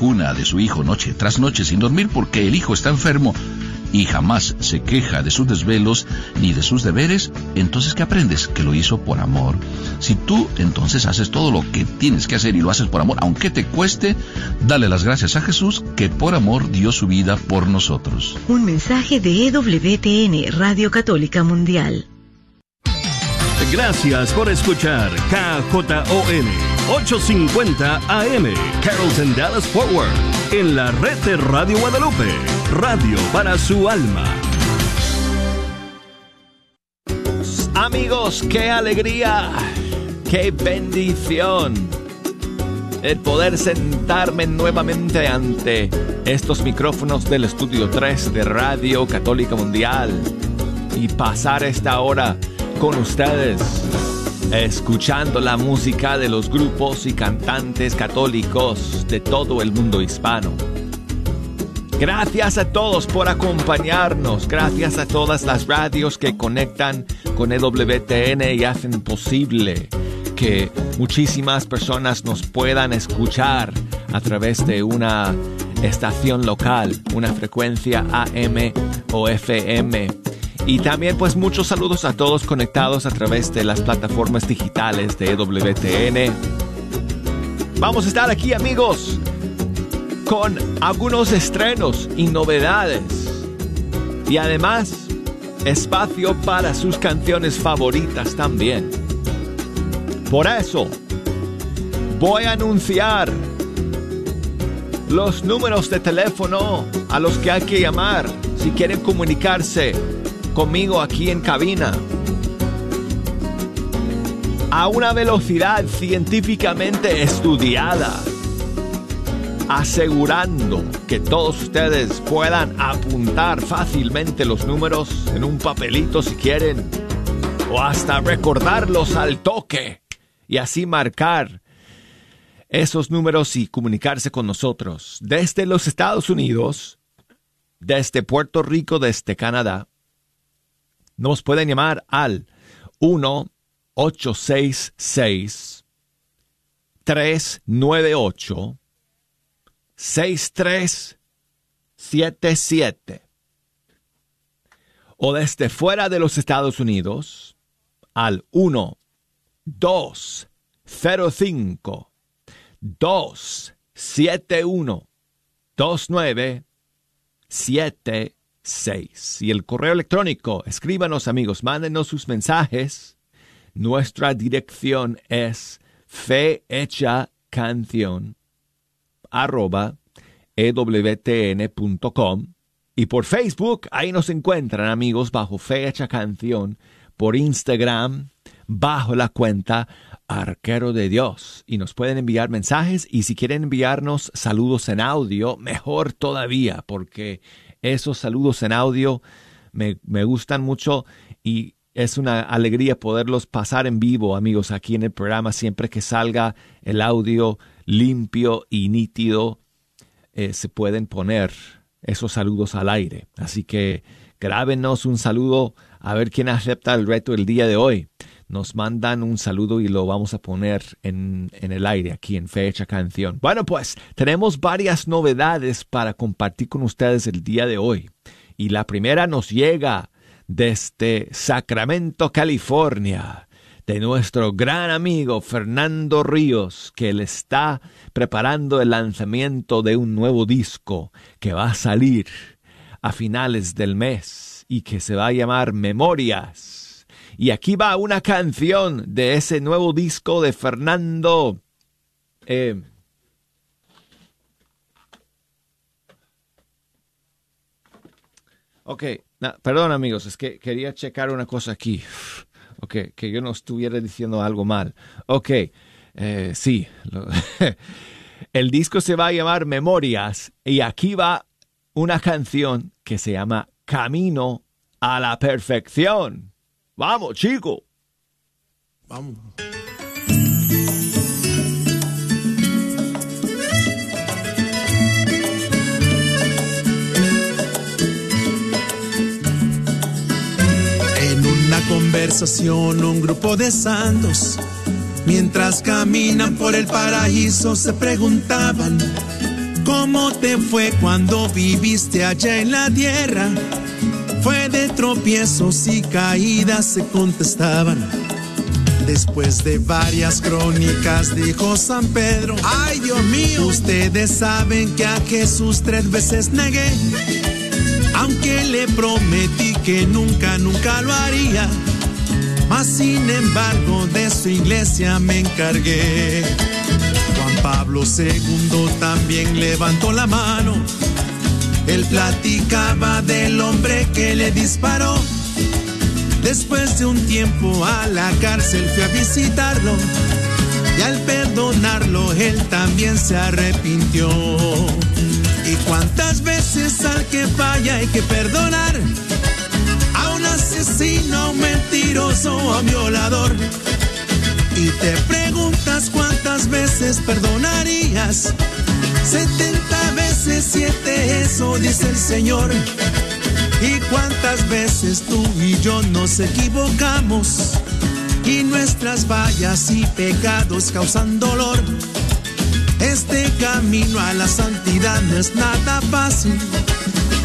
cuna de su hijo noche tras noche sin dormir porque el hijo está enfermo y jamás se queja de sus desvelos ni de sus deberes, entonces ¿qué aprendes? Que lo hizo por amor. Si tú entonces haces todo lo que tienes que hacer y lo haces por amor, aunque te cueste, dale las gracias a Jesús que por amor dio su vida por nosotros. Un mensaje de EWTN, Radio Católica Mundial. Gracias por escuchar KJON 850 AM, Carrollton Dallas Forward, en la red de Radio Guadalupe, radio para su alma. Amigos, qué alegría, qué bendición el poder sentarme nuevamente ante estos micrófonos del estudio 3 de Radio Católica Mundial y pasar esta hora con ustedes, escuchando la música de los grupos y cantantes católicos de todo el mundo hispano. Gracias a todos por acompañarnos, gracias a todas las radios que conectan con EWTN y hacen posible que muchísimas personas nos puedan escuchar a través de una estación local, una frecuencia AM o FM y también pues muchos saludos a todos conectados a través de las plataformas digitales de WTN. Vamos a estar aquí amigos con algunos estrenos y novedades. Y además espacio para sus canciones favoritas también. Por eso voy a anunciar los números de teléfono a los que hay que llamar si quieren comunicarse conmigo aquí en cabina. A una velocidad científicamente estudiada, asegurando que todos ustedes puedan apuntar fácilmente los números en un papelito si quieren, o hasta recordarlos al toque y así marcar esos números y comunicarse con nosotros desde los Estados Unidos, desde Puerto Rico, desde Canadá, nos pueden llamar al 1-866 398 6377 o desde fuera de los Estados Unidos al 1 205 271 2977 6. Y el correo electrónico, escríbanos amigos, mándenos sus mensajes. Nuestra dirección es fehechacanción arroba ewtn.com y por Facebook, ahí nos encuentran amigos bajo Fecha Canción, por Instagram, bajo la cuenta Arquero de Dios. Y nos pueden enviar mensajes y si quieren enviarnos saludos en audio, mejor todavía, porque esos saludos en audio me, gustan mucho y es una alegría poderlos pasar en vivo, amigos, aquí en el programa, siempre que salga el audio limpio y nítido, eh, se pueden poner esos saludos al aire. Así que grábenos un saludo a ver quién acepta el reto el día de hoy. Nos mandan un saludo y lo vamos a poner en, en el aire aquí en Fecha Canción. Bueno, pues tenemos varias novedades para compartir con ustedes el día de hoy. Y la primera nos llega desde Sacramento, California, de nuestro gran amigo Fernando Ríos, que le está preparando el lanzamiento de un nuevo disco que va a salir a finales del mes y que se va a llamar Memorias. Y aquí va una canción de ese nuevo disco de Fernando. Eh, ok, perdón amigos, es que quería checar una cosa aquí. Ok, que yo no estuviera diciendo algo mal. Ok, eh, sí. el disco se va a llamar Memorias y aquí va una canción que se llama Camino a la Perfección. Vamos, chico. Vamos. En una conversación, un grupo de santos, mientras caminan por el paraíso, se preguntaban ¿Cómo te fue cuando viviste allá en la tierra? Fue de tropiezos y caídas se contestaban. Después de varias crónicas dijo San Pedro, ay Dios mío, ustedes saben que a Jesús tres veces negué, aunque le prometí que nunca, nunca lo haría, mas sin embargo de su iglesia me encargué. Juan Pablo II también levantó la mano, él platicaba del hombre que le disparó Después de un tiempo a la cárcel fui a visitarlo y al perdonarlo él también se arrepintió. ¿Y cuántas veces al que falla hay que perdonar? A un asesino, a un mentiroso, a un violador. Y te preguntas cuántas veces perdonarías. 70 veces siete, eso dice el Señor. Y cuántas veces tú y yo nos equivocamos y nuestras fallas y pecados causan dolor. Este camino a la santidad no es nada fácil.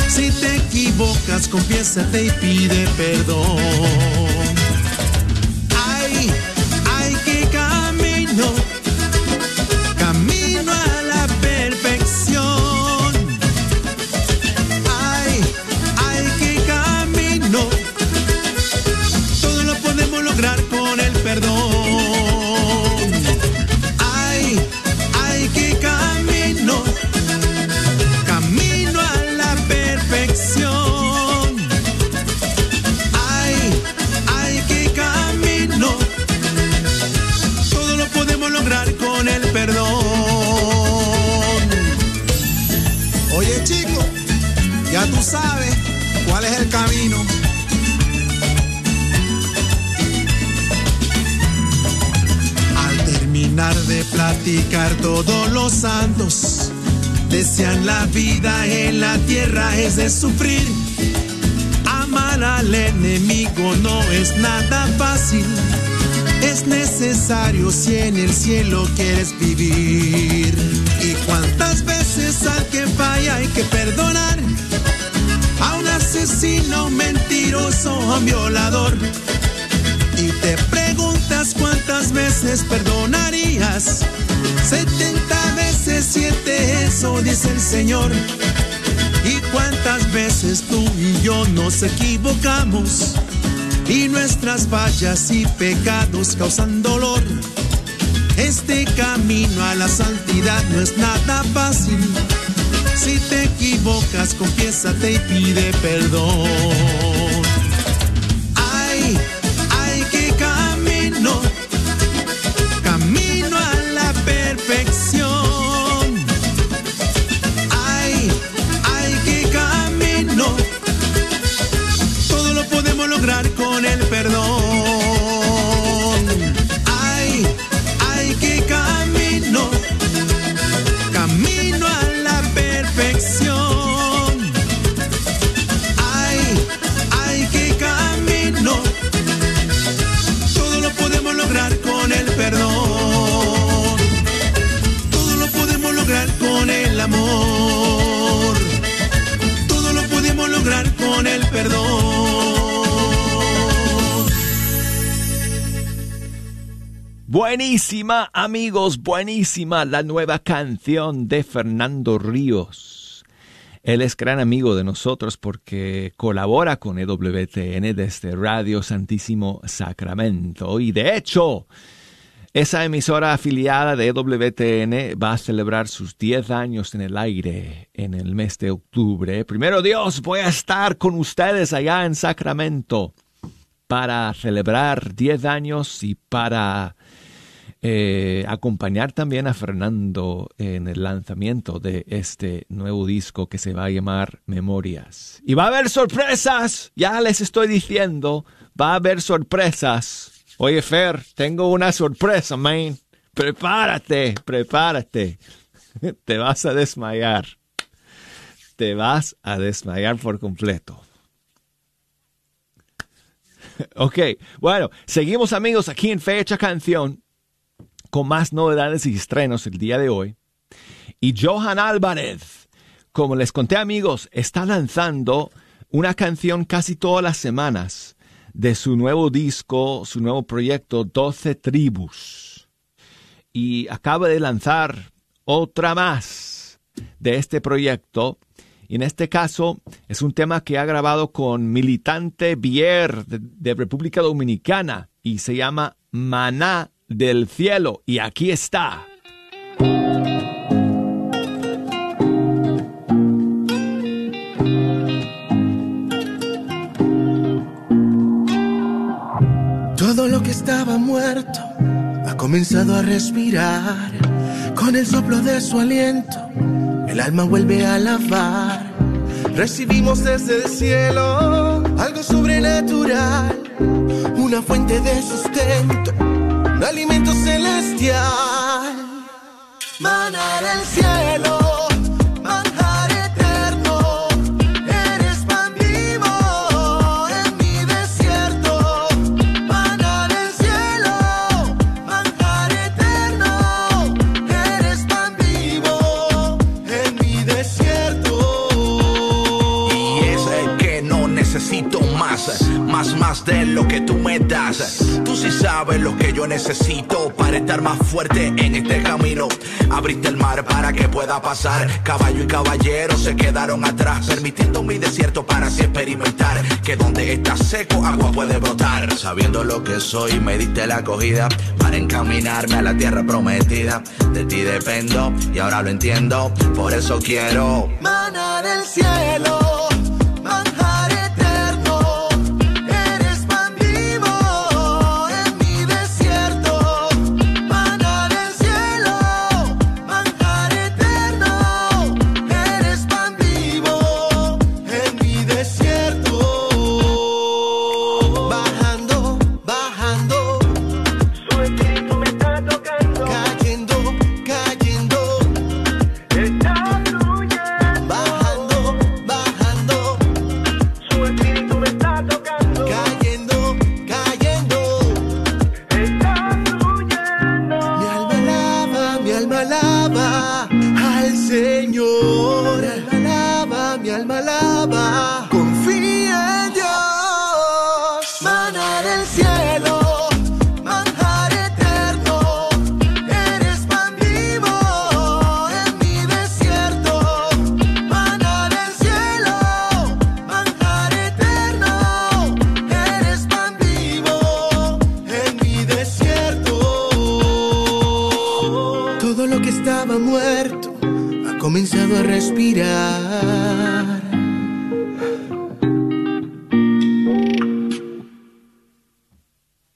Si te equivocas, confiésate y pide perdón. Desean la vida en la tierra es de sufrir. Amar al enemigo no es nada fácil. Es necesario si en el cielo quieres vivir. Y cuántas veces al que falla hay que perdonar. A un asesino, mentiroso, a un violador. Y te preguntas cuántas veces perdonarías 70 veces siete, eso dice el Señor. Y cuántas veces tú y yo nos equivocamos y nuestras fallas y pecados causan dolor. Este camino a la santidad no es nada fácil. Si te equivocas, confiésate y pide perdón. Buenísima, amigos, buenísima la nueva canción de Fernando Ríos. Él es gran amigo de nosotros porque colabora con EWTN desde Radio Santísimo Sacramento. Y de hecho, esa emisora afiliada de EWTN va a celebrar sus 10 años en el aire en el mes de octubre. Primero Dios, voy a estar con ustedes allá en Sacramento para celebrar 10 años y para eh, acompañar también a Fernando en el lanzamiento de este nuevo disco que se va a llamar Memorias. Y va a haber sorpresas, ya les estoy diciendo, va a haber sorpresas. Oye, Fer, tengo una sorpresa, man. Prepárate, prepárate. Te vas a desmayar. Te vas a desmayar por completo. Ok, bueno, seguimos amigos aquí en Fecha Canción con más novedades y estrenos el día de hoy. Y Johan Álvarez, como les conté amigos, está lanzando una canción casi todas las semanas de su nuevo disco, su nuevo proyecto 12 Tribus. Y acaba de lanzar otra más de este proyecto. Y en este caso es un tema que ha grabado con Militante Bier de, de República Dominicana y se llama Maná del Cielo. Y aquí está. Todo lo que estaba muerto ha comenzado a respirar. Con el soplo de su aliento, el alma vuelve a lavar. Recibimos desde el cielo algo sobrenatural, una fuente de sustento, alimento celestial. Maná del cielo. Más, más, de lo que tú me das. Tú sí sabes lo que yo necesito para estar más fuerte en este camino. Abriste el mar para que pueda pasar. Caballo y caballero se quedaron atrás, permitiendo mi desierto para así experimentar que donde está seco agua puede brotar. Sabiendo lo que soy, me diste la acogida para encaminarme a la tierra prometida. De ti dependo y ahora lo entiendo, por eso quiero. Maná del cielo,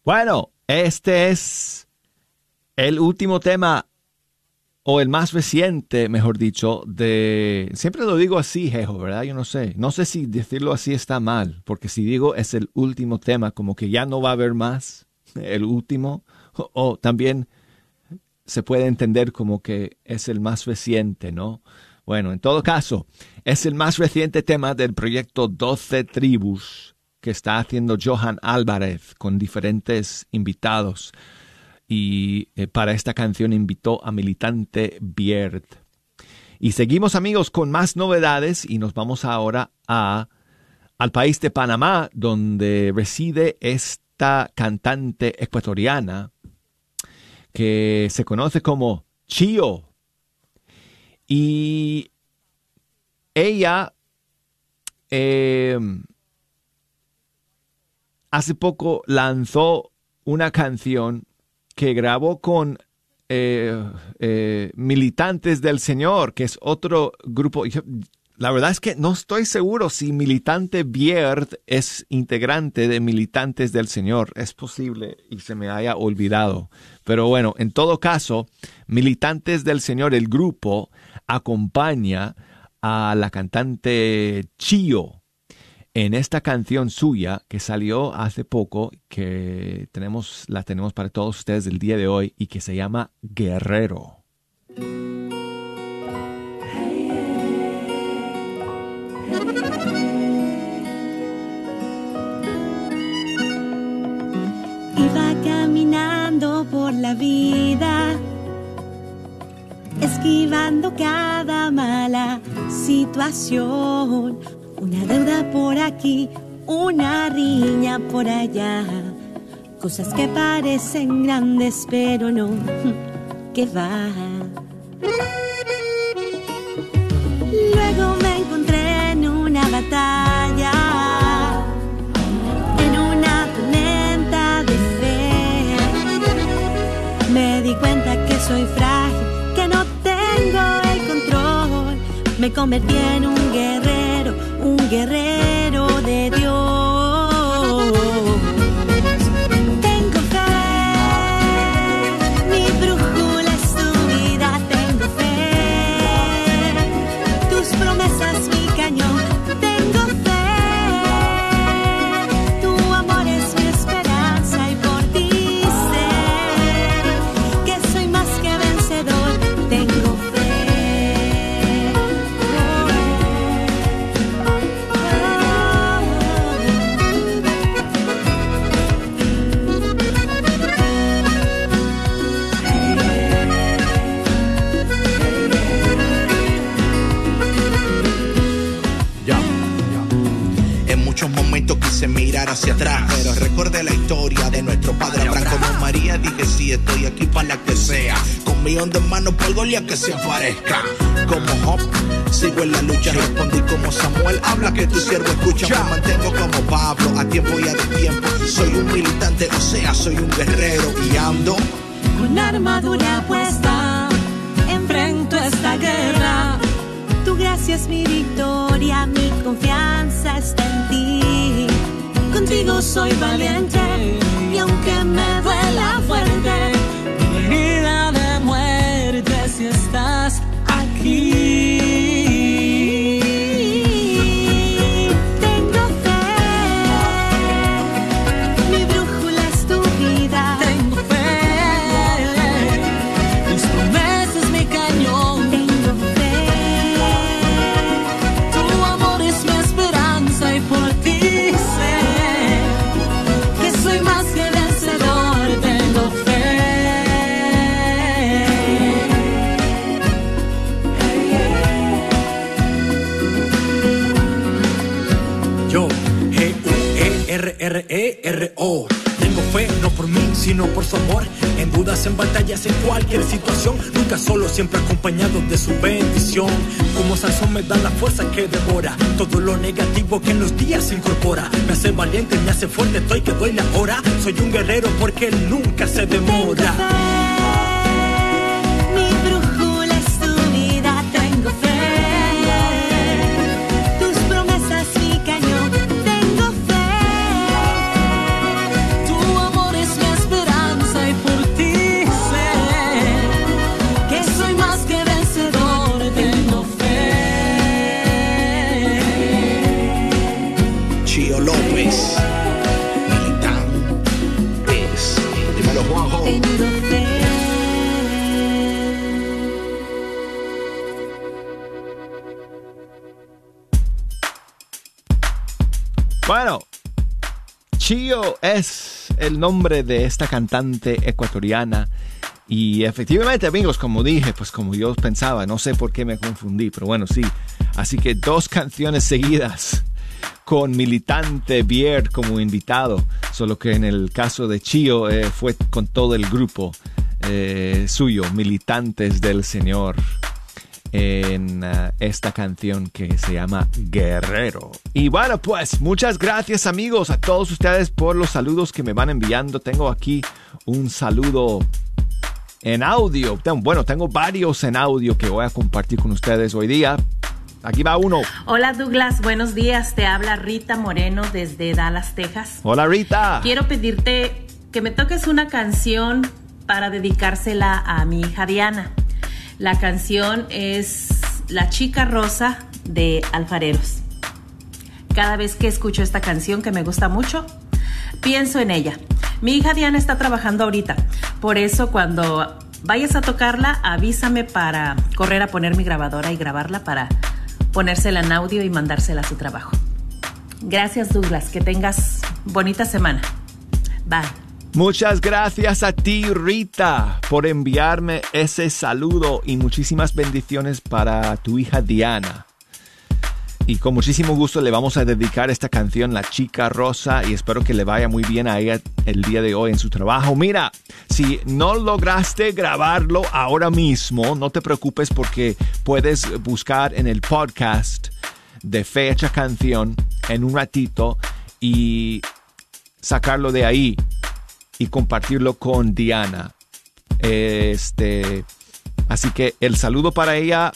Bueno, este es el último tema, o el más reciente, mejor dicho, de... Siempre lo digo así, Jejo, ¿verdad? Yo no sé. No sé si decirlo así está mal, porque si digo es el último tema, como que ya no va a haber más, el último, o, también se puede entender como que es el más reciente, ¿no? Bueno, en todo caso, es el más reciente tema del proyecto 12 Tribus que está haciendo Johan Álvarez con diferentes invitados. Y eh, para esta canción invitó a Militante Bierd. Y seguimos amigos con más novedades y nos vamos ahora a, al país de Panamá, donde reside esta cantante ecuatoriana que se conoce como Chio. Y ella eh, hace poco lanzó una canción que grabó con eh, eh, Militantes del Señor, que es otro grupo. La verdad es que no estoy seguro si Militante Bierd es integrante de Militantes del Señor. Es posible y se me haya olvidado. Pero bueno, en todo caso, Militantes del Señor, el grupo, acompaña a la cantante Chio en esta canción suya que salió hace poco, que tenemos, la tenemos para todos ustedes el día de hoy y que se llama Guerrero. Iba caminando por la vida, esquivando que situación, una deuda por aquí, una riña por allá, cosas que parecen grandes pero no, que va. Luego me encontré en una batalla, en una tormenta de fe. Me di cuenta que soy frágil, que no tengo el control. Me convertí en un guerrero, un guerrero de Dios. Quise mirar hacia atrás, pero recordé la historia de nuestro padre Abraham. Como María dije, sí, estoy aquí para la que sea. Con millón de manos por Goliat que se aparezca. Como Job, sigo en la lucha. Respondí como Samuel, habla que tu siervo escucha. Me mantengo como Pablo, a tiempo y a destiempo. Soy un militante, o sea, soy un guerrero y ando. Con armadura puesta, enfrento esta guerra. Tu gracia es mi victoria, mi confianza está en ti. Contigo soy valiente su bendición. Como Sansón me da la fuerza que devora. Todo lo negativo que en los días incorpora. Me hace valiente, me hace fuerte, estoy que doy la hora. Soy un guerrero porque él nunca se demora. Nombre de esta cantante ecuatoriana. Y efectivamente, amigos, como dije, pues como yo pensaba, no sé por qué me confundí, pero bueno, sí. Así que dos canciones seguidas con Militante Bier como invitado, solo que en el caso de Chio eh, fue con todo el grupo eh, suyo, Militantes del Señor en uh, esta canción que se llama Guerrero. Y bueno, pues muchas gracias amigos a todos ustedes por los saludos que me van enviando. Tengo aquí un saludo en audio. Bueno, tengo varios en audio que voy a compartir con ustedes hoy día. Aquí va uno. Hola Douglas, buenos días. Te habla Rita Moreno desde Dallas, Texas. Hola Rita. Quiero pedirte que me toques una canción para dedicársela a mi hija Diana. La canción es La chica rosa de Alfareros. Cada vez que escucho esta canción que me gusta mucho, pienso en ella. Mi hija Diana está trabajando ahorita, por eso cuando vayas a tocarla, avísame para correr a poner mi grabadora y grabarla para ponérsela en audio y mandársela a su trabajo. Gracias Douglas, que tengas bonita semana. Bye. Muchas gracias a ti, Rita, por enviarme ese saludo y muchísimas bendiciones para tu hija Diana. Y con muchísimo gusto le vamos a dedicar esta canción La Chica Rosa y espero que le vaya muy bien a ella el día de hoy en su trabajo. Mira, si no lograste grabarlo ahora mismo, no te preocupes porque puedes buscar en el podcast de Fecha Canción en un ratito y sacarlo de ahí y compartirlo con Diana. Este, así que el saludo para ella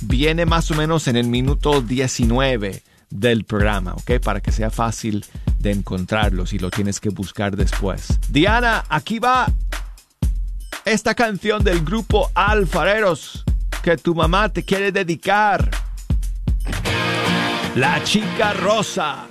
viene más o menos en el minuto 19 del programa, ¿ok? Para que sea fácil de encontrarlo si lo tienes que buscar después. Diana, aquí va esta canción del grupo Alfareros que tu mamá te quiere dedicar. La chica rosa.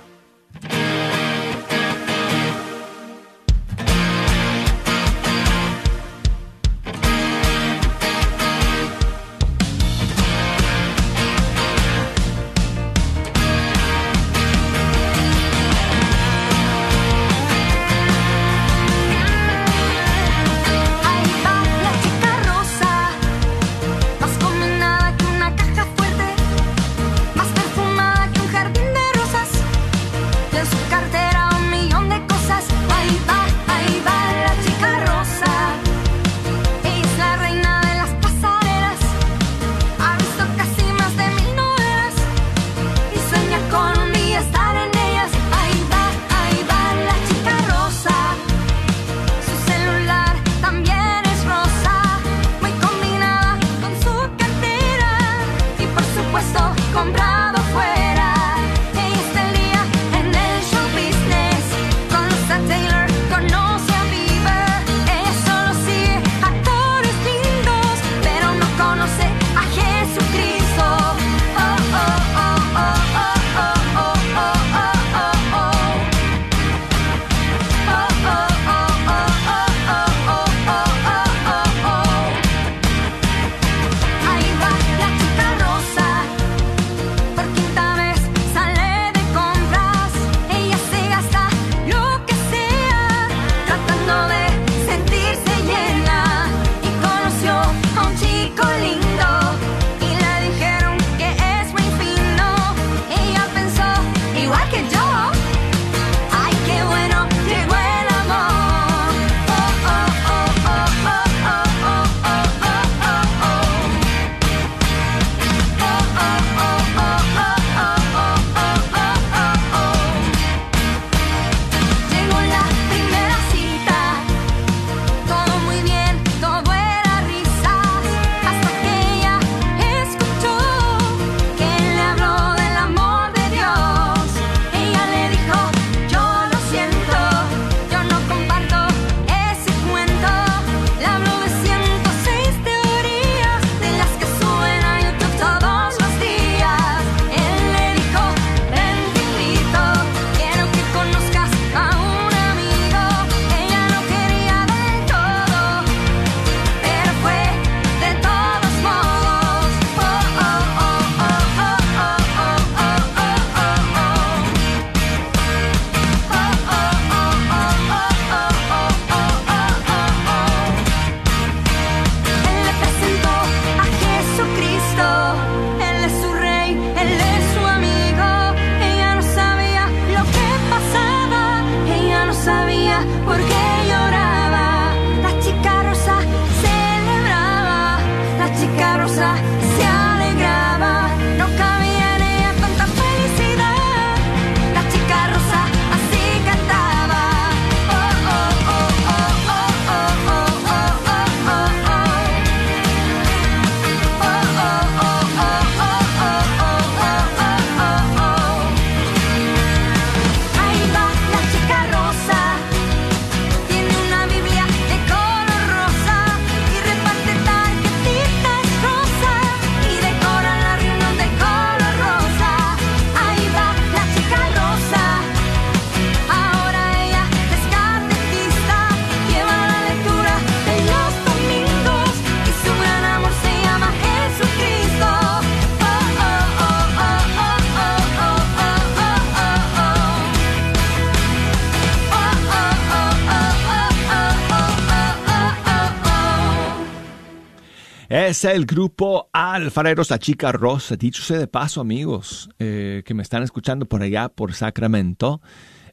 El grupo Alfareros, la chica rosa. Dicho sea de paso, amigos, eh, que me están escuchando por allá, por Sacramento,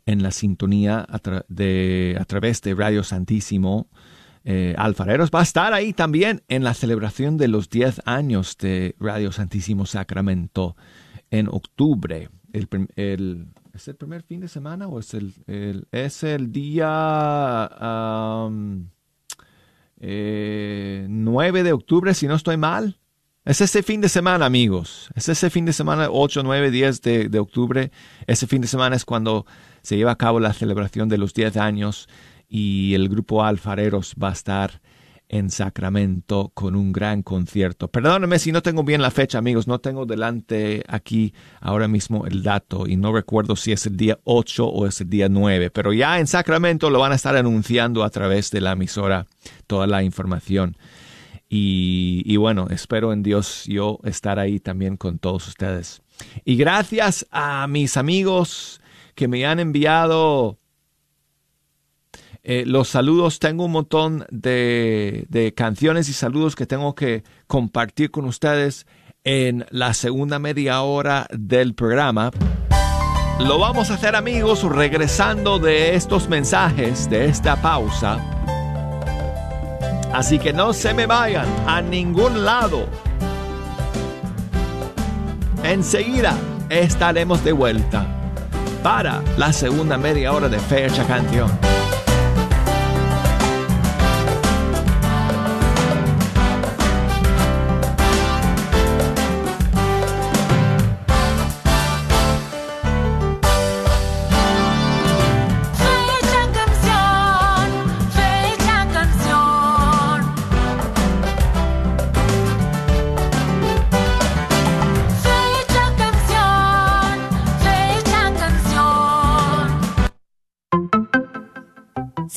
en la sintonía a, de, a través de Radio Santísimo. Eh, Alfareros va a estar ahí también en la celebración de los 10 años de Radio Santísimo Sacramento en octubre. ¿Es el primer fin de semana o es el, es el día... 9 eh, de octubre, si no estoy mal. Es ese fin de semana, amigos. Es ese fin de semana, 8, 9, 10 de, de octubre. Ese fin de semana es cuando se lleva a cabo la celebración de los 10 años y el grupo Alfareros va a estar en Sacramento con un gran concierto. Perdónenme si no tengo bien la fecha, amigos, no tengo delante aquí ahora mismo el dato y no recuerdo si es el día 8 o es el día 9, pero ya en Sacramento lo van a estar anunciando a través de la emisora toda la información. Y, y bueno, espero en Dios yo estar ahí también con todos ustedes. Y gracias a mis amigos que me han enviado eh, los saludos, tengo un montón de, canciones y saludos que tengo que compartir con ustedes en la segunda media hora del programa. Lo vamos a hacer amigos regresando de estos mensajes, de esta pausa. Así que no se me vayan a ningún lado. Enseguida estaremos de vuelta para la segunda media hora de Fecha Canción.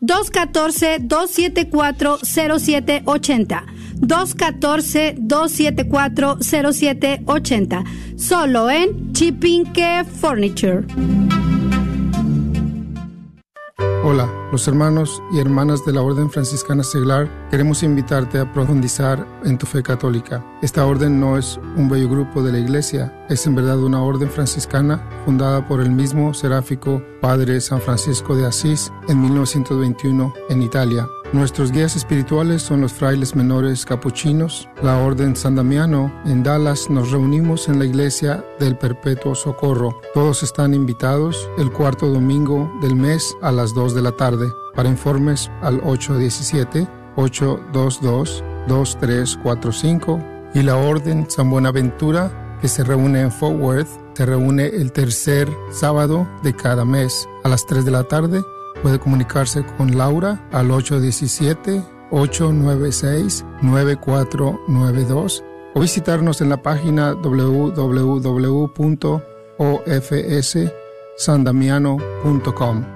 214-274-0780. 214-274-0780. Solo en Chipinque Furniture. Hola, los hermanos y hermanas de la Orden Franciscana Seglar queremos invitarte a profundizar en tu fe católica. Esta orden no es un bello grupo de la Iglesia, es en verdad una orden franciscana fundada por el mismo seráfico Padre San Francisco de Asís en 1921 en Italia. Nuestros guías espirituales son los frailes menores capuchinos. La Orden San Damiano en Dallas nos reunimos en la iglesia del Perpetuo Socorro. Todos están invitados el cuarto domingo del mes a las 2 de la tarde. Para informes al 817-822-2345 y la Orden San Buenaventura que se reúne en Fort Worth se reúne el tercer sábado de cada mes a las 3 de la tarde Puede comunicarse con Laura al 817-896-9492 o visitarnos en la página www.ofssandamiano.com.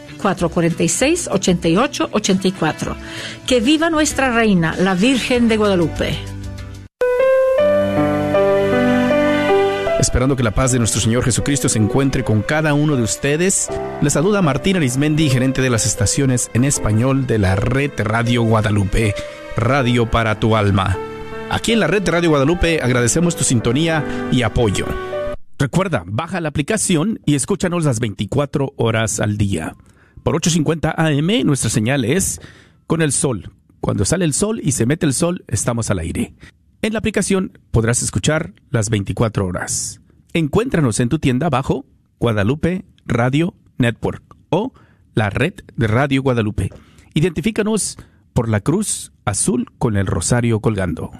972-446-8884. Que viva nuestra reina, la Virgen de Guadalupe. Esperando que la paz de nuestro Señor Jesucristo se encuentre con cada uno de ustedes, les saluda Martín Arismendi, gerente de las estaciones en español de la red Radio Guadalupe, Radio para tu alma. Aquí en la red Radio Guadalupe agradecemos tu sintonía y apoyo. Recuerda, baja la aplicación y escúchanos las 24 horas al día. Por 8.50 AM nuestra señal es con el sol. Cuando sale el sol y se mete el sol, estamos al aire. En la aplicación podrás escuchar las 24 horas. Encuéntranos en tu tienda bajo Guadalupe Radio Network o la red de Radio Guadalupe. Identifícanos por la cruz azul con el rosario colgando.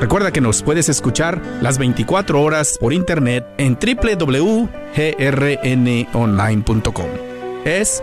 Recuerda que nos puedes escuchar las 24 horas por internet en www.grnonline.com. Es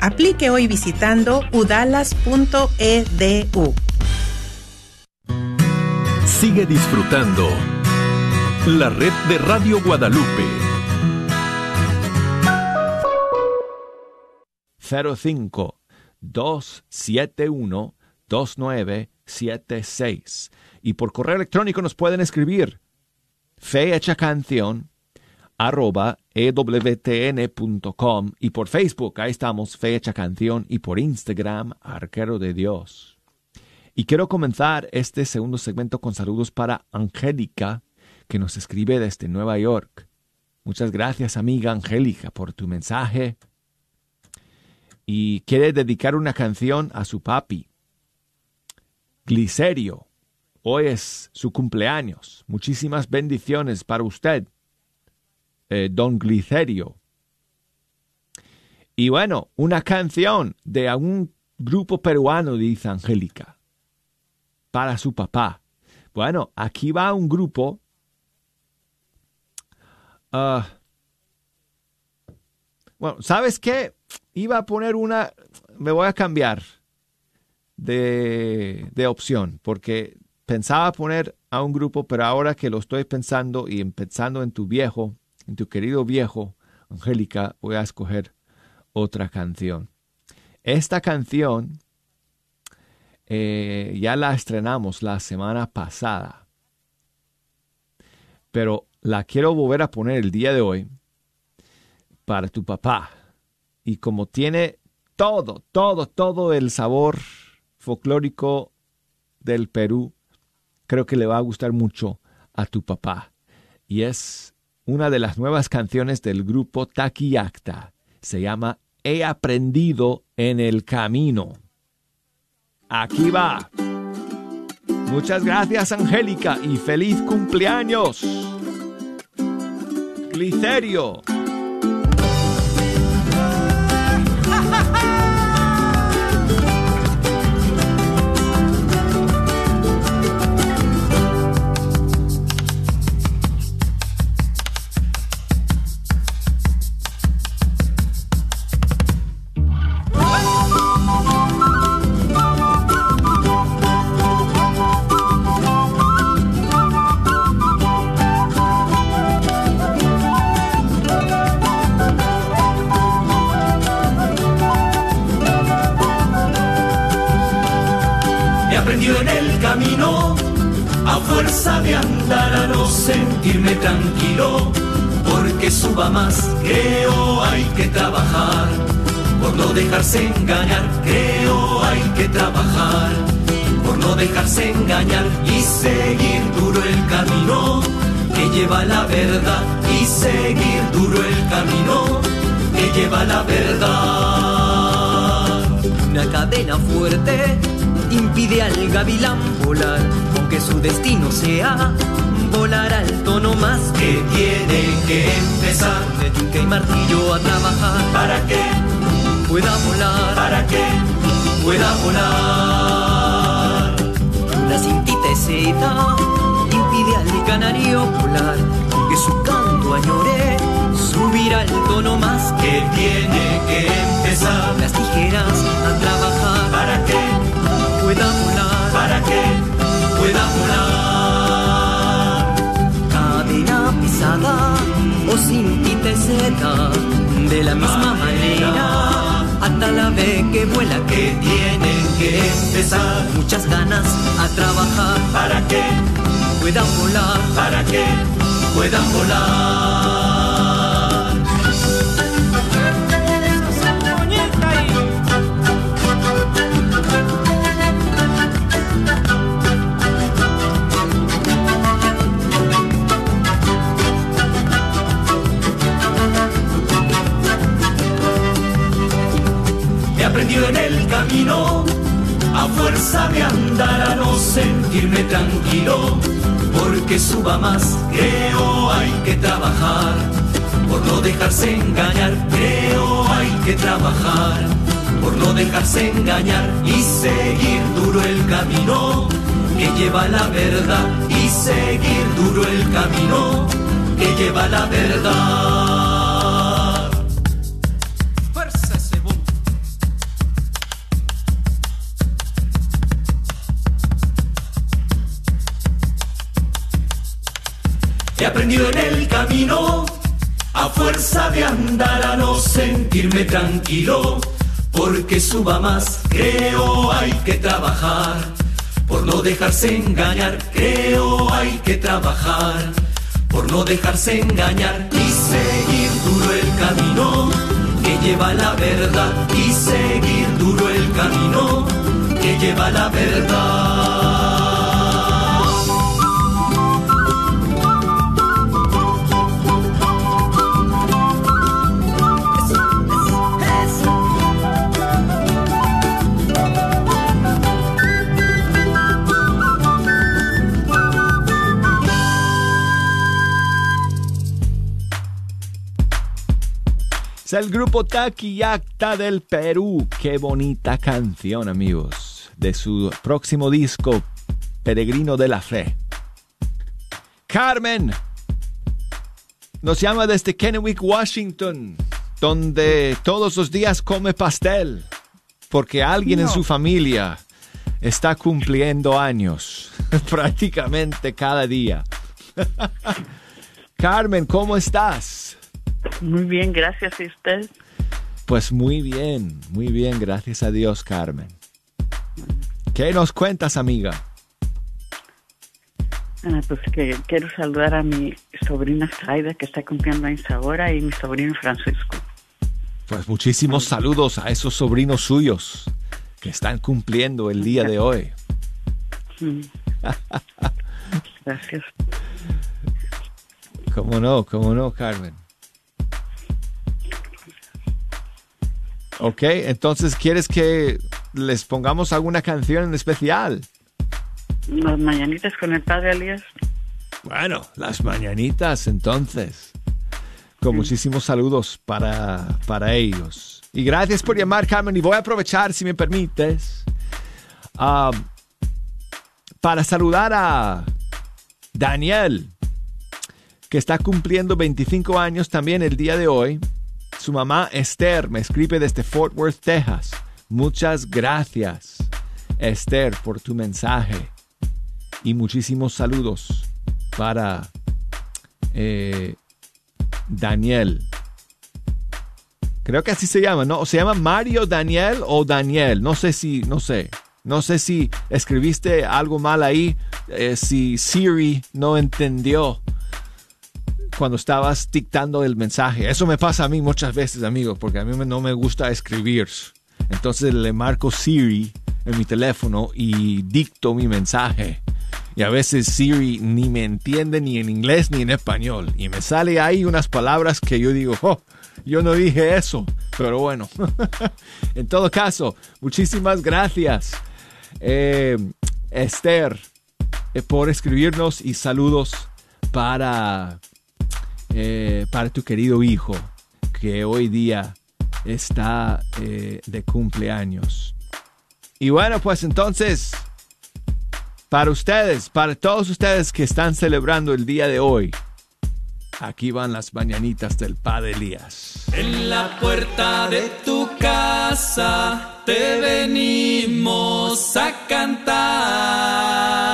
Aplique hoy visitando udalas.edu. Sigue disfrutando la red de Radio Guadalupe. 05 271 2976. Y por correo electrónico nos pueden escribir fehechacanción arroba ewtn.com y por Facebook, ahí estamos, Fecha Canción, y por Instagram, Arquero de Dios. Y quiero comenzar este segundo segmento con saludos para Angélica, que nos escribe desde Nueva York. Muchas gracias, amiga Angélica, por tu mensaje. Y quiere dedicar una canción a su papi, Glicerio. Hoy es su cumpleaños. Muchísimas bendiciones para usted, eh, don Glicerio. Y bueno, una canción de un grupo peruano, dice Angélica, para su papá. Bueno, aquí va un grupo. Ah, bueno, ¿sabes qué? Iba a poner una, me voy a cambiar de, de opción, porque pensaba poner a un grupo, pero ahora que lo estoy pensando y pensando en tu viejo, en tu querido viejo, Angélica, voy a escoger otra canción. Esta canción eh, ya la estrenamos la semana pasada, pero la quiero volver a poner el día de hoy para tu papá. Y como tiene todo, todo, todo el sabor folclórico del Perú, creo que le va a gustar mucho a tu papá. Y es una de las nuevas canciones del grupo Taquillacta. Se llama He aprendido en el camino. Aquí va. Muchas gracias, Angélica, y feliz cumpleaños. Glicerio. Creo hay que trabajar, por no dejarse engañar, creo hay que trabajar, por no dejarse engañar y seguir duro el camino que lleva la verdad y seguir duro el camino que lleva la verdad. Una cadena fuerte impide al gavilán volar, aunque su destino sea volar alto no más que tiene que empezar. De yunque y martillo a trabajar. Para que pueda volar, para que pueda volar. Una cintita seda impide al canario volar, aunque su canto añore subir el tono más que tiene que empezar. Las tijeras a trabajar. Para que pueda volar, para que pueda volar. Pisada o cintita y seda, de la misma manera. Hasta la vez que vuela que tienen que empezar. Muchas ganas a trabajar para que puedan volar, para que puedan volar. Camino, a fuerza de andar, a no sentirme tranquilo, porque suba más, creo hay que trabajar, por no dejarse engañar, creo hay que trabajar, por no dejarse engañar y seguir duro el camino que lleva la verdad, y seguir duro el camino que lleva la verdad. En el camino, a fuerza de andar, a no sentirme tranquilo, porque suba más, creo hay que trabajar, por no dejarse engañar, creo hay que trabajar, por no dejarse engañar y seguir duro el camino que lleva la verdad, y seguir duro el camino que lleva la verdad. Es el grupo Taquillacta del Perú. Qué bonita canción, amigos, de su próximo disco, Peregrino de la Fe. Carmen nos llama desde Kennewick, Washington, donde todos los días come pastel, porque alguien en su familia está cumpliendo años, prácticamente cada día. Carmen, ¿cómo estás? Muy bien, gracias a usted. Pues muy bien, muy bien, gracias a Dios, Carmen. ¿Qué nos cuentas, amiga? Ah, pues que quiero saludar a mi sobrina Saida que está cumpliendo años ahora y mi sobrino Francisco. Pues muchísimos saludos a esos sobrinos suyos que están cumpliendo el día de hoy. Gracias. ¿Cómo no? ¿Cómo no, Carmen? Ok, entonces, ¿quieres que les pongamos alguna canción en especial? Las mañanitas con el padre Elías. Bueno, las mañanitas, entonces. Con muchísimos saludos para, para ellos. Y gracias por llamar, Carmen. Y voy a aprovechar, si me permites, ah, para saludar a Daniel, que está cumpliendo 25 años también el día de hoy. Su mamá Esther me escribe desde Fort Worth, Texas. Muchas gracias, Esther, por tu mensaje. Y muchísimos saludos para eh, Daniel. Creo que así se llama, ¿no? Se llama Mario Daniel o Daniel. No sé si, no sé. No sé si escribiste algo mal ahí, eh, si Siri no entendió cuando estabas dictando el mensaje. Eso me pasa a mí muchas veces, amigos, porque a mí no me gusta escribir. Entonces le marco Siri en mi teléfono y dicto mi mensaje. Y a veces Siri ni me entiende ni en inglés ni en español. Y me sale ahí unas palabras que yo digo, oh, yo no dije eso. Pero bueno, en todo caso, muchísimas gracias, eh, Esther, eh, por escribirnos y saludos para, eh, para tu querido hijo, que hoy día está eh, de cumpleaños. Y bueno, pues entonces, para ustedes, para todos ustedes que están celebrando el día de hoy, Aquí van las mañanitas del Padre Elías. En la puerta de tu casa te venimos a cantar.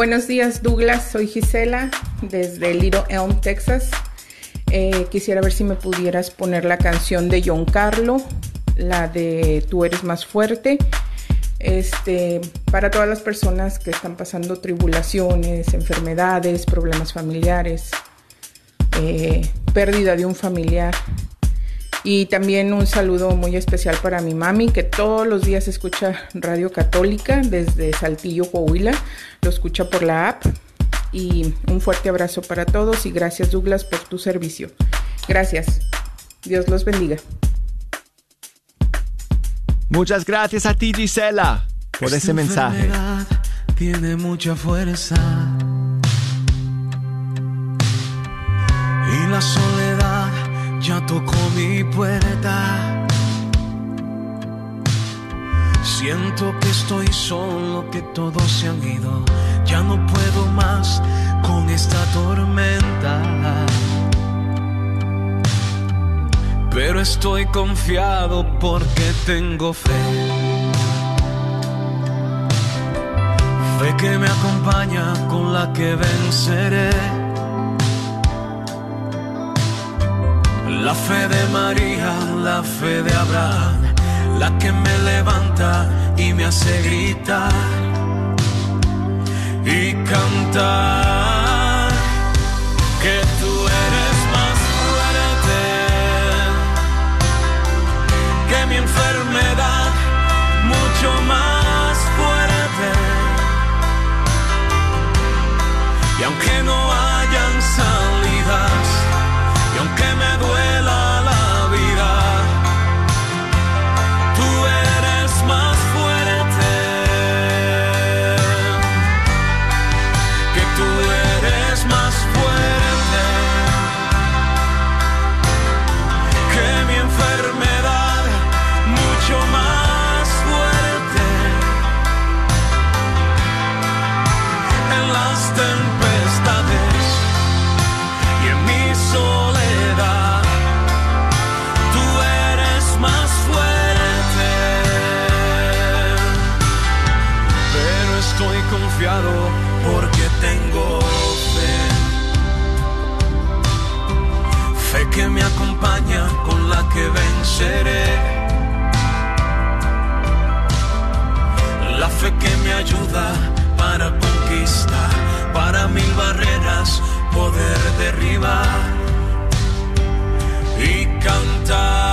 Buenos días, Douglas. Soy Gisela desde Little Elm, Texas. Eh, quisiera ver si me pudieras poner la canción de John Carlo, la de Tú eres más fuerte. Este, para todas las personas que están pasando tribulaciones, enfermedades, problemas familiares, eh, pérdida de un familiar. Y también un saludo muy especial para mi mami, que todos los días escucha Radio Católica desde Saltillo, Coahuila. Lo escucha por la app. Y un fuerte abrazo para todos y gracias Douglas por tu servicio. Gracias. Dios los bendiga. Muchas gracias a ti, Gisela, por Esta ese mensaje. Tiene mucha fuerza. Y la soledad ya tocó mi puerta. Siento que estoy solo, que todos se han ido. Ya no puedo más con esta tormenta. Pero estoy confiado porque tengo fe. Fe que me acompaña con la que venceré. La fe de María, la fe de Abraham, la que me levanta y me hace gritar y cantar que tú eres más fuerte que mi enfermedad, me acompaña con la que venceré. La fe que me ayuda para conquistar, para mil barreras poder derribar y cantar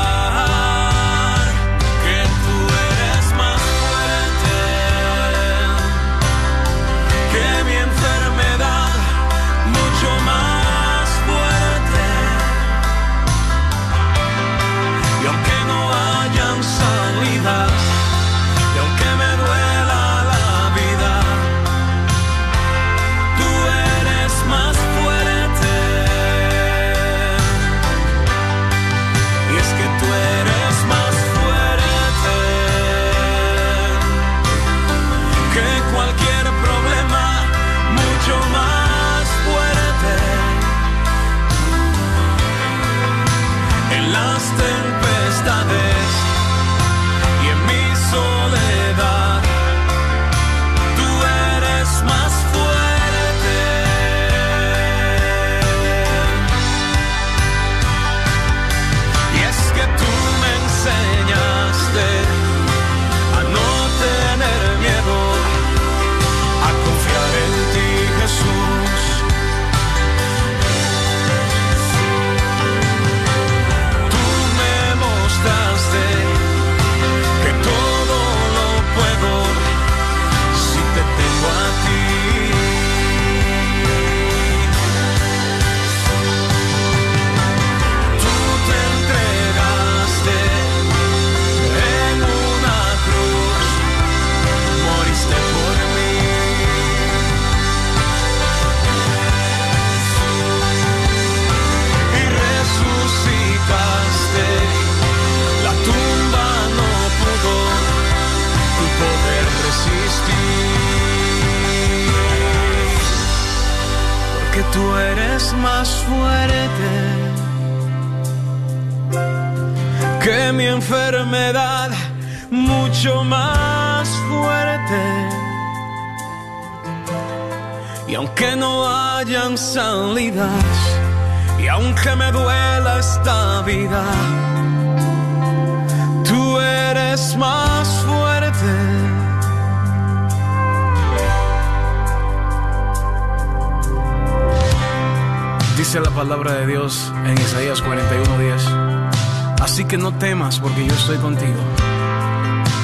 Así que no temas porque yo estoy contigo.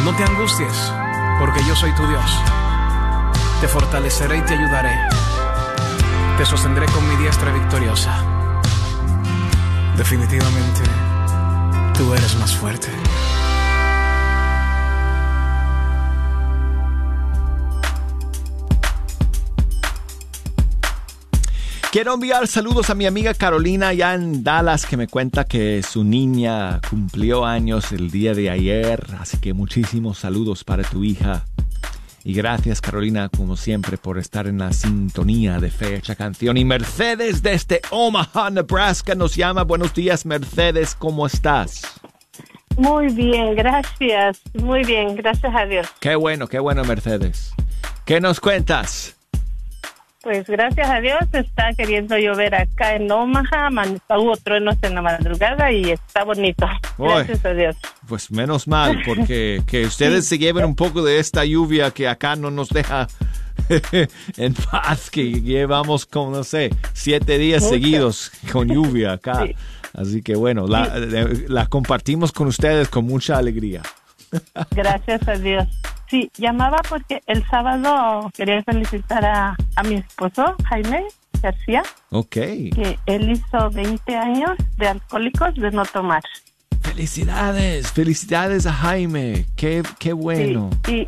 No te angusties porque yo soy tu Dios. Te fortaleceré y te ayudaré. Te sostendré con mi diestra victoriosa. Definitivamente, tú eres más fuerte. Quiero enviar saludos a mi amiga Carolina allá en Dallas que me cuenta que su niña cumplió años el día de ayer, así que muchísimos saludos para tu hija. Y gracias Carolina, como siempre, por estar en la sintonía de Fecha Canción. Y Mercedes desde Omaha, Nebraska nos llama. Buenos días Mercedes, ¿cómo estás? Muy bien, gracias. Muy bien, gracias a Dios. Qué bueno, qué bueno Mercedes. ¿Qué nos cuentas? Pues gracias a Dios está queriendo llover acá en Omaha. man- Hubo truenos en la madrugada y está bonito. Gracias a Dios. Pues menos mal, porque que ustedes se lleven un poco de esta lluvia que acá no nos deja en paz, que llevamos como, no sé, siete días Mucho. seguidos con lluvia acá. Así que bueno, la, eh, la compartimos con ustedes con mucha alegría. Gracias a Dios. Sí, llamaba porque el sábado quería felicitar a, a mi esposo, Jaime García, Ok. que él hizo 20 años de alcohólicos de no tomar. Felicidades, felicidades a Jaime. Qué, qué bueno. Y,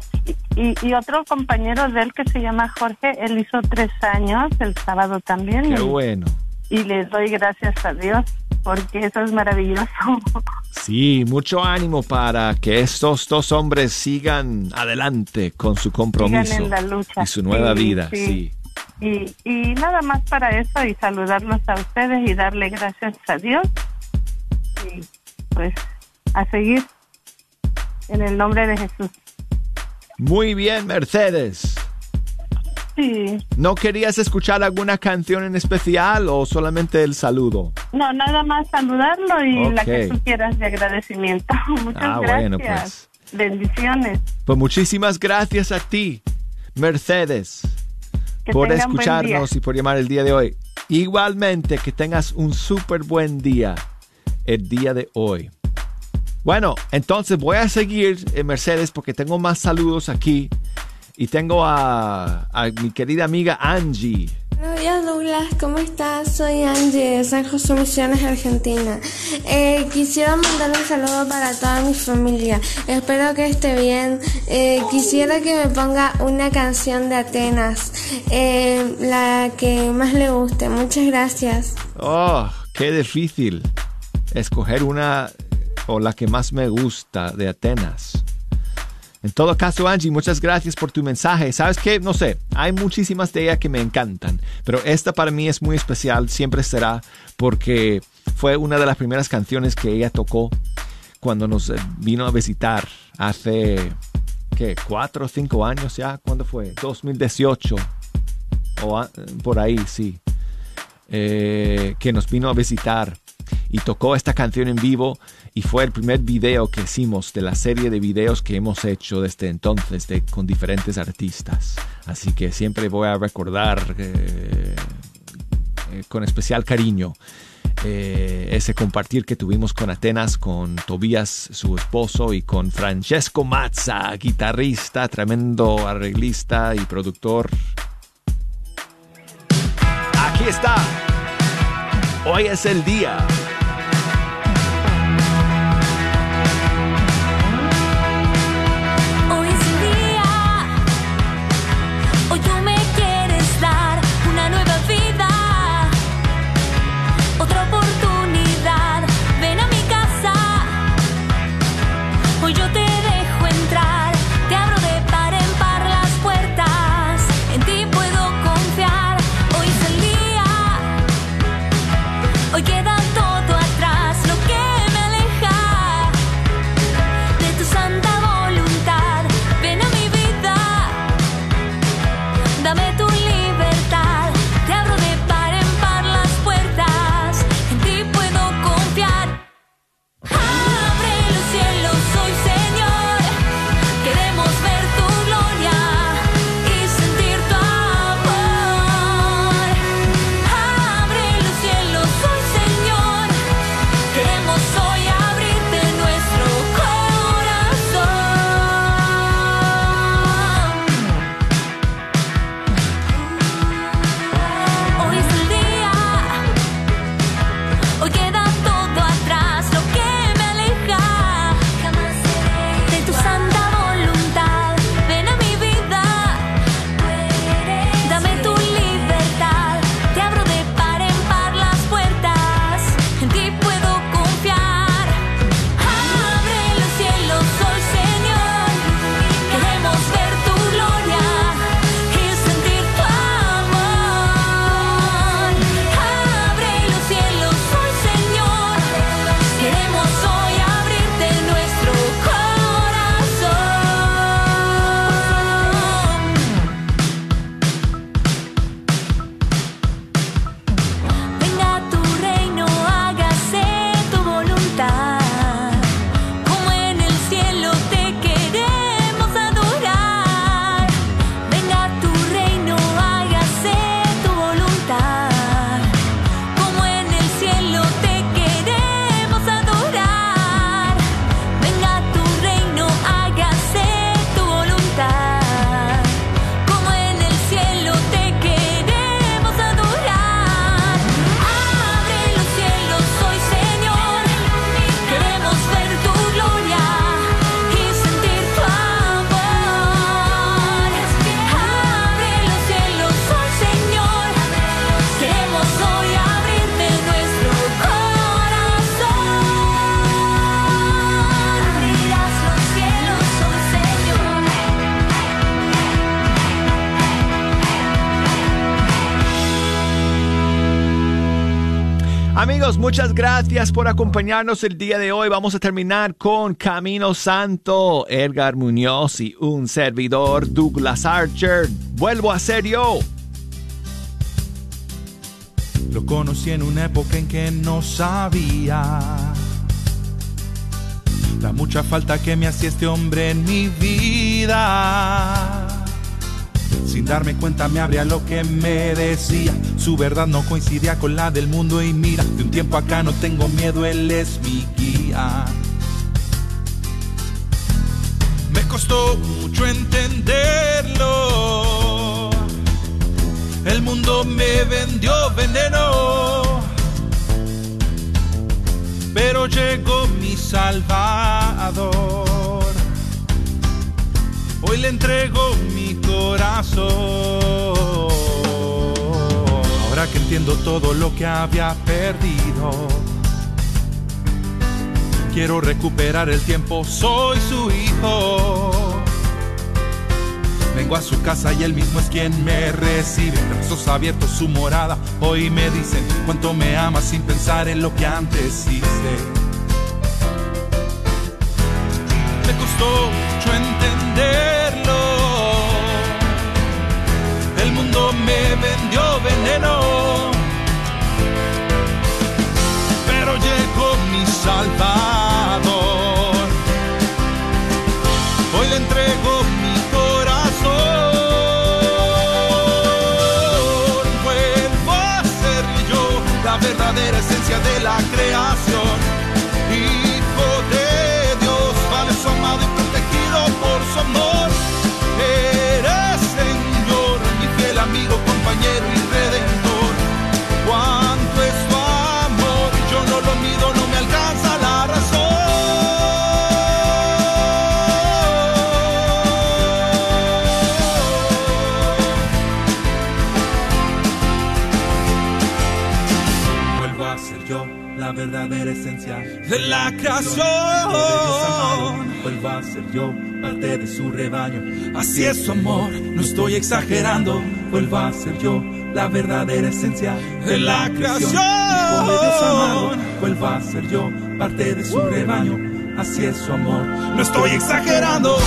y, y otro compañero de él que se llama Jorge, él hizo tres años el sábado también. Qué y, bueno. y le doy gracias a Dios porque eso es maravilloso. Sí, mucho ánimo para que estos dos hombres sigan adelante con su compromiso Sigan en la lucha. y su nueva Sí, vida. sí. sí. Y, y nada más para eso y saludarlos a ustedes y darle gracias a Dios. Y pues a seguir en el nombre de Jesús. Muy bien, Mercedes. Sí. ¿No querías escuchar alguna canción en especial o solamente el saludo? No, nada más saludarlo y la que tú quieras de agradecimiento. Muchas Ah, gracias. bueno, pues. Bendiciones. Pues muchísimas gracias a ti, Mercedes, Que por escucharnos y por llamar el día de hoy. Igualmente, que tengas un súper buen día el día de hoy. Bueno, entonces voy a seguir, eh, Mercedes, porque tengo más saludos aquí. Y tengo a, a mi querida amiga Angie. Buenos días Douglas, ¿cómo estás? Soy Angie de San José Misiones, Argentina. Eh, quisiera mandar un saludo para toda mi familia. Espero que esté bien. Eh, quisiera que me ponga una canción de Atenas, eh, la que más le guste. Muchas gracias. Oh, qué difícil escoger una o la que más me gusta de Atenas. En todo caso, Angie, muchas gracias por tu mensaje. ¿Sabes qué? No sé, hay muchísimas de ellas que me encantan, pero esta para mí es muy especial, siempre será, porque fue una de las primeras canciones que ella tocó cuando nos vino a visitar hace, ¿qué? ¿Cuatro o cinco años ya? ¿Cuándo fue? 2018. O por ahí, sí. Eh, que nos vino a visitar y tocó esta canción en vivo y fue el primer video que hicimos de la serie de videos que hemos hecho desde entonces con diferentes artistas. Así que siempre voy a recordar eh, eh, con especial cariño eh, ese compartir que tuvimos con Atenas, con Tobías, su esposo, y con Francesco Mazza, guitarrista, tremendo arreglista y productor. Aquí está. Hoy es el día. Muchas gracias por acompañarnos el día de hoy. Vamos a terminar con Camino Santo, Edgar Muñoz y un servidor, Douglas Archer. Vuelvo a ser yo. Lo conocí en una época en que no sabía la mucha falta que me hacía este hombre en mi vida. Sin darme cuenta me abría lo que me decía. Su verdad no coincidía con la del mundo y mira, de un tiempo acá no tengo miedo, él es mi guía. Me costó mucho entenderlo. El mundo me vendió veneno. Pero llegó mi salvador. Hoy le entrego mi corazón. Ahora que entiendo todo lo que había perdido. Quiero recuperar el tiempo, soy su hijo. Vengo a su casa y él mismo es quien me recibe. Brazos abiertos su morada. Hoy me dicen cuánto me ama sin pensar en lo que antes hice. Me costó mucho El mundo me vendió veneno. Pero llegó mi salvador. Hoy le entrego mi corazón. Vuelvo a ser yo la verdadera esencia de la creación. Compañero y redentor. Cuánto es tu amor, yo no lo mido, no me alcanza la razón. Vuelvo a ser yo la verdadera esencia de la creación. Vuelvo a ser yo parte de su rebaño. Así es su amor, no estoy exagerando. Vuelvo a ser yo la verdadera esencia de la creación. Hijo de Dios amado, vuelvo a ser yo parte de su rebaño. Así es su amor, no estoy exagerando.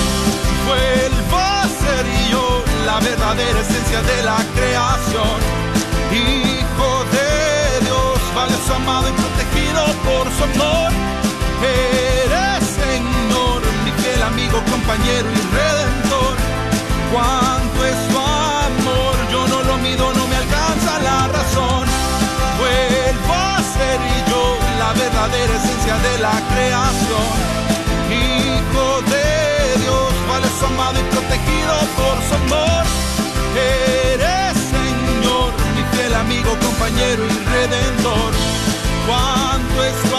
Vuelvo a ser yo la verdadera esencia de la creación. Hijo de Dios, valioso, amado y protegido por su amor. Eres Señor, mi fiel amigo, compañero y redentor. Cuánto es tu amor, no me alcanza la razón. Vuelvo a ser yo la verdadera esencia de la creación. Hijo de Dios, valioso, amado y protegido por su amor. Eres Señor, mi fiel amigo, compañero y redentor. Cuánto es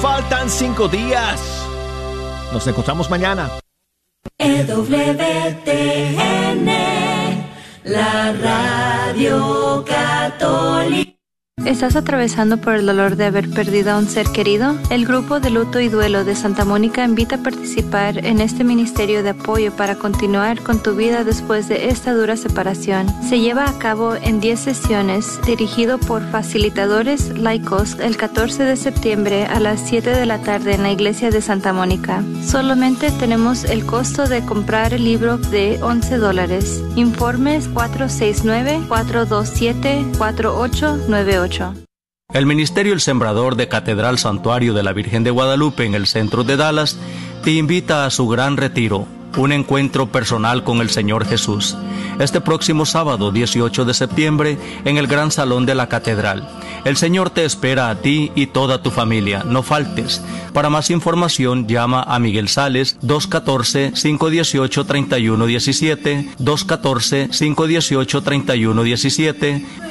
faltan cinco días. Nos encontramos mañana. EWTN, la radio católica. ¿Estás atravesando por el dolor de haber perdido a un ser querido? El grupo de luto y duelo de Santa Mónica invita a participar en este ministerio de apoyo para continuar con tu vida después de esta dura separación. Se lleva a cabo en 10 sesiones, dirigido por facilitadores laicos el 14 de septiembre a las 7 de la tarde en la iglesia de Santa Mónica. Solamente tenemos el costo de comprar el libro de 11 dólares. Informes 469-427-4898. El Ministerio El Sembrador de Catedral Santuario de la Virgen de Guadalupe en el centro de Dallas te invita a su gran retiro, un encuentro personal con el Señor Jesús, este próximo sábado 18 de septiembre en el Gran Salón de la Catedral. El Señor te espera a ti y toda tu familia, no faltes. Para más información llama a Miguel Sales 214-518-3117, 214-518-3117.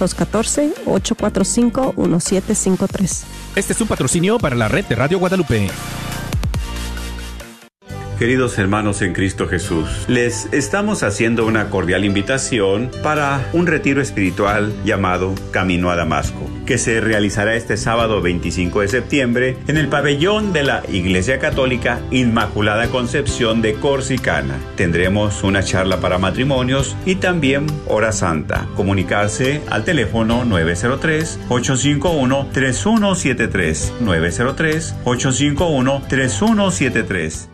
214-845-1753. Este es un patrocinio para la red de Radio Guadalupe. Queridos hermanos en Cristo Jesús, les estamos haciendo una cordial invitación para un retiro espiritual llamado Camino a Damasco, que se realizará este sábado 25 de septiembre en el pabellón de la Iglesia Católica Inmaculada Concepción de Corsicana. Tendremos una charla para matrimonios y también hora santa. Comunicarse al teléfono 903-851-3173. 903-851-3173.